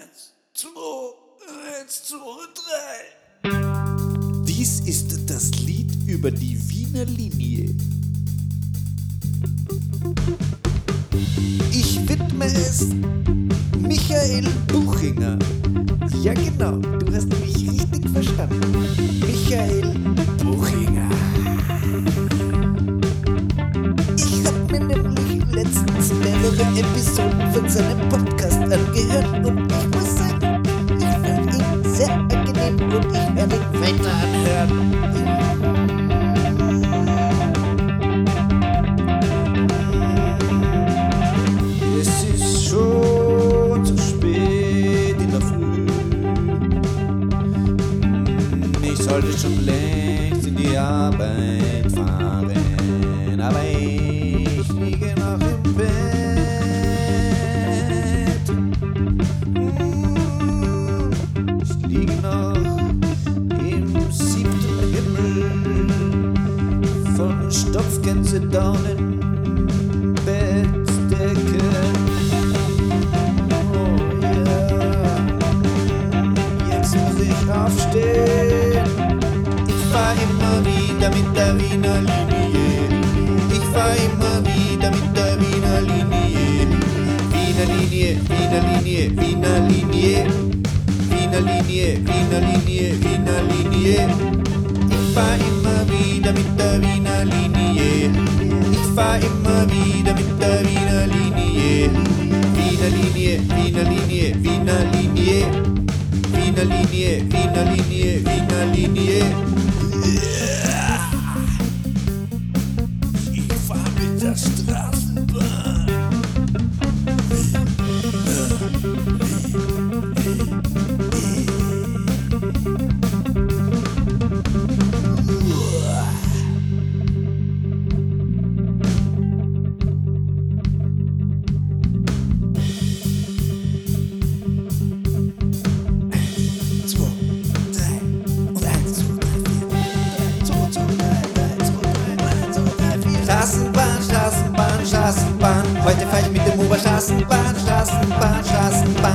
Eins, zwei, eins, zwei, drei. Dies ist das Lied über die Wiener Linie. Ich widme es Michael Buchinger. Ja genau, du hast mich richtig verstanden. Michael Buchinger. Ich habe mir nämlich letztens mehrere Episoden von seinem Podcast sollte schon längst in die Arbeit fahren, aber ich liege noch im Bett. Ich liege noch im siebten Himmel von Stopfgänsedaunen. Oh aufstehen. Wieder mit der Wiener Linie. Ich fahr immer wieder mit der Wiener Linie. Wiener Linie, Wiener Linie, Wiener Linie. Wiener Linie, Wiener Linie, Wiener Linie. Ich fahr immer wieder mit der Wiener Linie. Ich fahr immer wieder mit der Wiener Linie. Wiener Linie, Wiener Linie, Wiener Linie. Wiener Linie, Wiener Linie, Wiener Straßen, Straßenbahn, Straßenbahn,